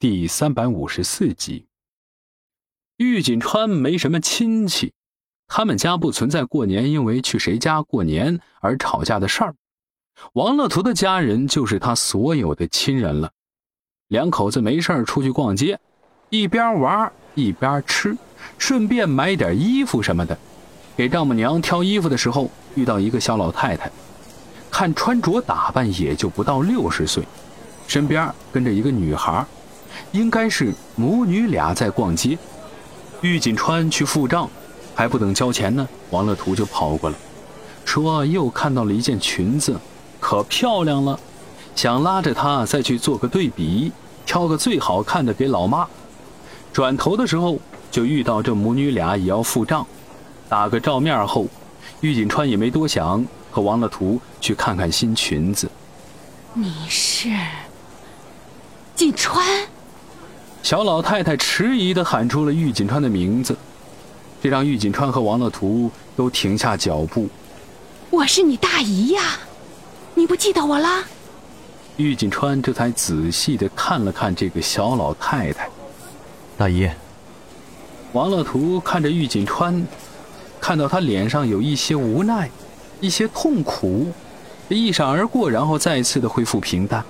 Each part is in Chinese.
第三百五十四集。玉锦川没什么亲戚，他们家不存在过年因为去谁家过年而吵架的事儿。王乐图的家人就是他所有的亲人了。两口子没事儿出去逛街，一边玩一边吃，顺便买点衣服什么的。给丈母娘挑衣服的时候，遇到一个小老太太，看穿着打扮也就不到六十岁，身边跟着一个女孩，应该是母女俩在逛街。玉锦川去付账，还不等交钱呢，王乐图就跑过来，说又看到了一件裙子，可漂亮了，想拉着她再去做个对比，挑个最好看的给老妈。转头的时候就遇到这母女俩也要付账，打个照面后，玉锦川也没多想，和王乐图去看看新裙子。你是锦川？小老太太迟疑地喊出了玉锦川的名字，这让玉锦川和王乐图都停下脚步。我是你大姨呀，你不记得我了？玉锦川这才仔细地看了看这个小老太太。大姨。王乐图看着玉锦川，看到她脸上有一些无奈，一些痛苦，一闪而过，然后再次的恢复平淡。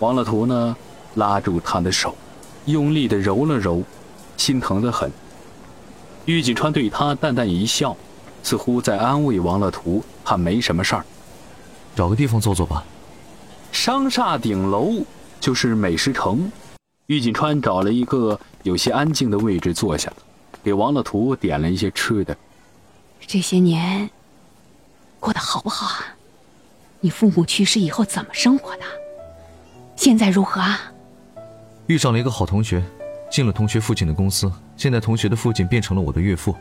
王乐图呢，拉住她的手。用力的揉了揉，心疼的很。玉锦川对他淡淡一笑，似乎在安慰王乐图，他没什么事儿。找个地方坐坐吧。商厦顶楼就是美食城。玉锦川找了一个有些安静的位置坐下，给王乐图点了一些吃的。这些年过得好不好啊？你父母去世以后怎么生活的？现在如何啊？遇上了一个好同学，进了同学父亲的公司，现在同学的父亲变成了我的岳父，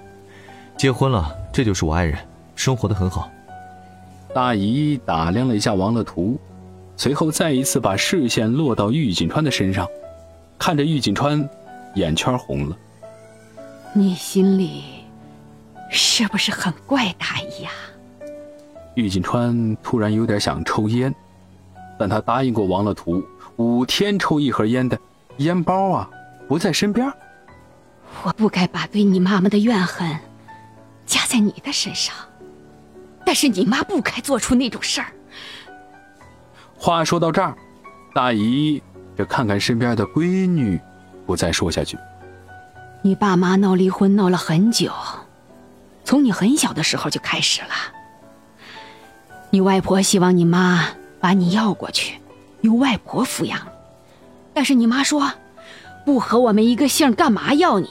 结婚了，这就是我爱人，生活的很好。大姨打量了一下王乐图，随后再一次把视线落到玉锦川的身上，看着玉锦川，眼圈红了。你心里是不是很怪大姨呀？玉锦川突然有点想抽烟，但他答应过王乐图，五天抽一盒烟的。烟包啊，不在身边。我不该把对你妈妈的怨恨加在你的身上，但是你妈不该做出那种事儿。话说到这儿，大姨这看看身边的闺女，不再说下去。你爸妈闹离婚闹了很久，从你很小的时候就开始了。你外婆希望你妈把你要过去，由外婆抚养。但是你妈说，不和我们一个姓，干嘛要你？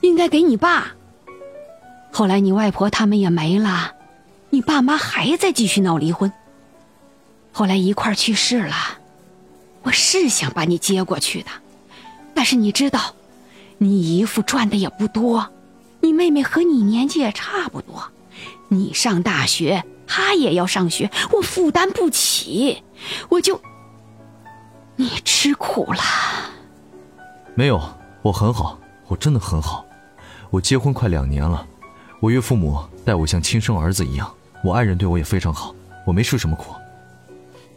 应该给你爸。后来你外婆他们也没了，你爸妈还在继续闹离婚。后来一块去世了，我是想把你接过去的，但是你知道，你姨父赚的也不多，你妹妹和你年纪也差不多，你上大学，她也要上学，我负担不起，我就。你吃苦了？没有，我很好，我真的很好。我结婚快两年了，我岳父母待我像亲生儿子一样，我爱人对我也非常好，我没吃什么苦。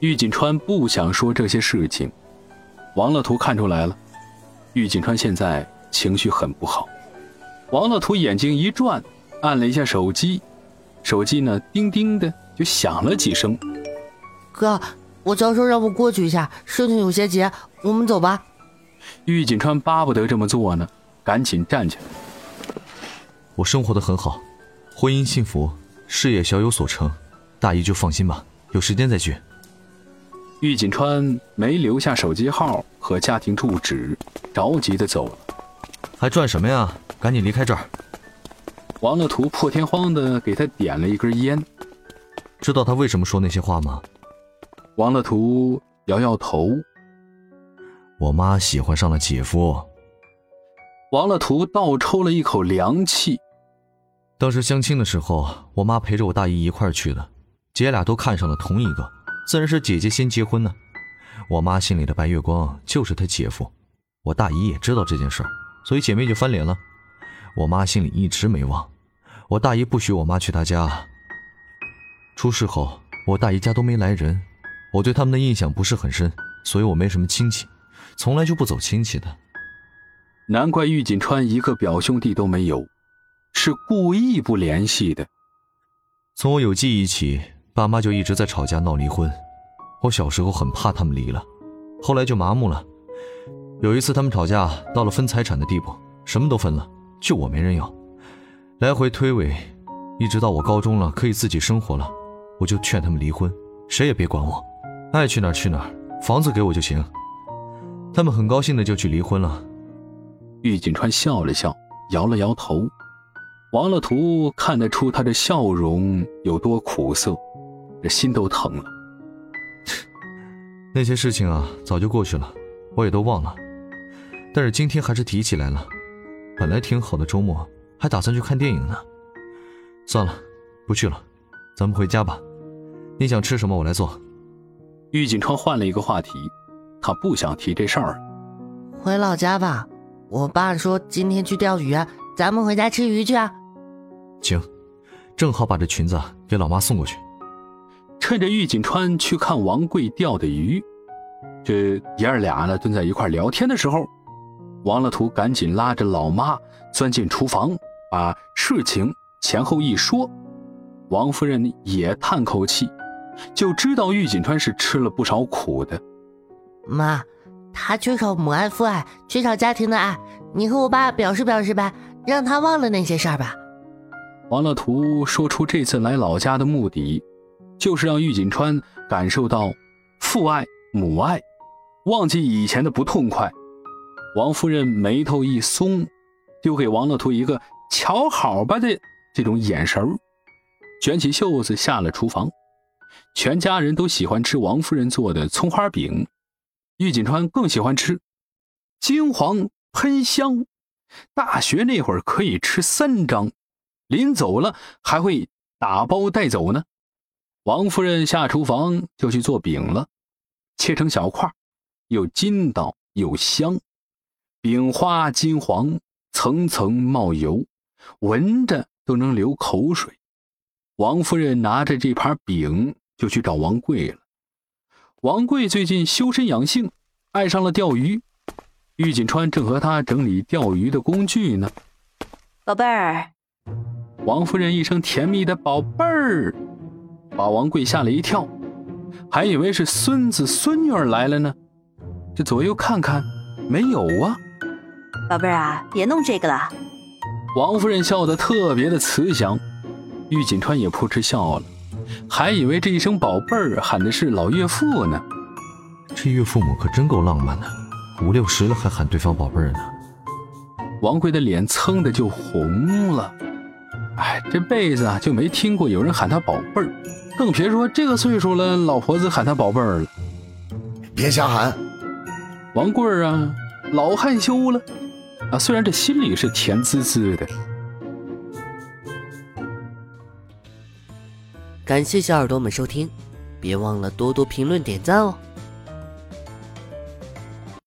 玉锦川不想说这些事情，王乐图看出来了，玉锦川现在情绪很不好。王乐图眼睛一转，按了一下手机，手机呢，叮叮的就响了几声。哥。我教授让我过去一下，事情有些急，我们走吧。玉锦川巴不得这么做呢，赶紧站起来。我生活的很好，婚姻幸福，事业小有所成，大姨就放心吧，有时间再聚。玉锦川没留下手机号和家庭住址，着急的走了。还转什么呀？赶紧离开这儿。王乐图破天荒的给他点了一根烟。知道他为什么说那些话吗？王乐图摇摇头。我妈喜欢上了姐夫。王乐图倒抽了一口凉气。当时相亲的时候，我妈陪着我大姨一块儿去的，姐俩都看上了同一个，自然是姐姐先结婚呢。我妈心里的白月光就是她姐夫，我大姨也知道这件事儿，所以姐妹就翻脸了。我妈心里一直没忘，我大姨不许我妈去她家。出事后，我大姨家都没来人。我对他们的印象不是很深，所以我没什么亲戚，从来就不走亲戚的。难怪玉锦川一个表兄弟都没有，是故意不联系的。从我有记忆起，爸妈就一直在吵架闹离婚。我小时候很怕他们离了，后来就麻木了。有一次他们吵架到了分财产的地步，什么都分了，就我没人要，来回推诿，一直到我高中了可以自己生活了，我就劝他们离婚，谁也别管我，爱去哪儿去哪儿，房子给我就行。他们很高兴的就去离婚了。玉锦川笑了笑，摇了摇头。王乐图看得出他的笑容有多苦涩，这心都疼了。那些事情啊，早就过去了，我也都忘了。但是今天还是提起来了。本来挺好的周末，还打算去看电影呢。算了，不去了，咱们回家吧。你想吃什么，我来做。玉锦川换了一个话题，他不想提这事儿。回老家吧，我爸说今天去钓鱼，咱们回家吃鱼去啊。行，正好把这裙子给老妈送过去。趁着玉锦川去看王贵钓的鱼，这爷儿俩呢蹲在一块聊天的时候，王乐图赶紧拉着老妈钻进厨房，把事情前后一说。王夫人也叹口气，就知道玉锦川是吃了不少苦的。妈，他缺少母爱、父爱，缺少家庭的爱，你和我爸表示表示呗，让他忘了那些事儿吧。王乐图说出这次来老家的目的。就是让玉锦川感受到父爱、母爱，忘记以前的不痛快。王夫人眉头一松，丢给王乐图一个“瞧好吧”的这种眼神卷起袖子下了厨房。全家人都喜欢吃王夫人做的葱花饼，玉锦川更喜欢吃，金黄喷香。大学那会儿可以吃三张，临走了还会打包带走呢。王夫人下厨房就去做饼了，切成小块，又筋道又香，饼花金黄，层层冒油，闻着都能流口水。王夫人拿着这盘饼就去找王贵了。王贵最近修身养性，爱上了钓鱼。玉锦川正和他整理钓鱼的工具呢。宝贝儿，王夫人一声甜蜜的“宝贝儿”。把王贵吓了一跳，还以为是孙子孙女儿来了呢。这左右看看，没有啊。宝贝儿啊，别弄这个了。王夫人笑得特别的慈祥，玉锦川也扑哧笑了，还以为这一声宝贝儿喊的是老岳父呢。这岳父母可真够浪漫的，五六十了还喊对方宝贝儿呢。王贵的脸蹭的就红了，哎，这辈子啊就没听过有人喊他宝贝儿。更别说这个岁数了，老婆子喊他宝贝儿了。别瞎喊，王贵儿啊，老害羞了啊。虽然这心里是甜滋滋的。感谢小耳朵们收听，别忘了多多评论点赞哦。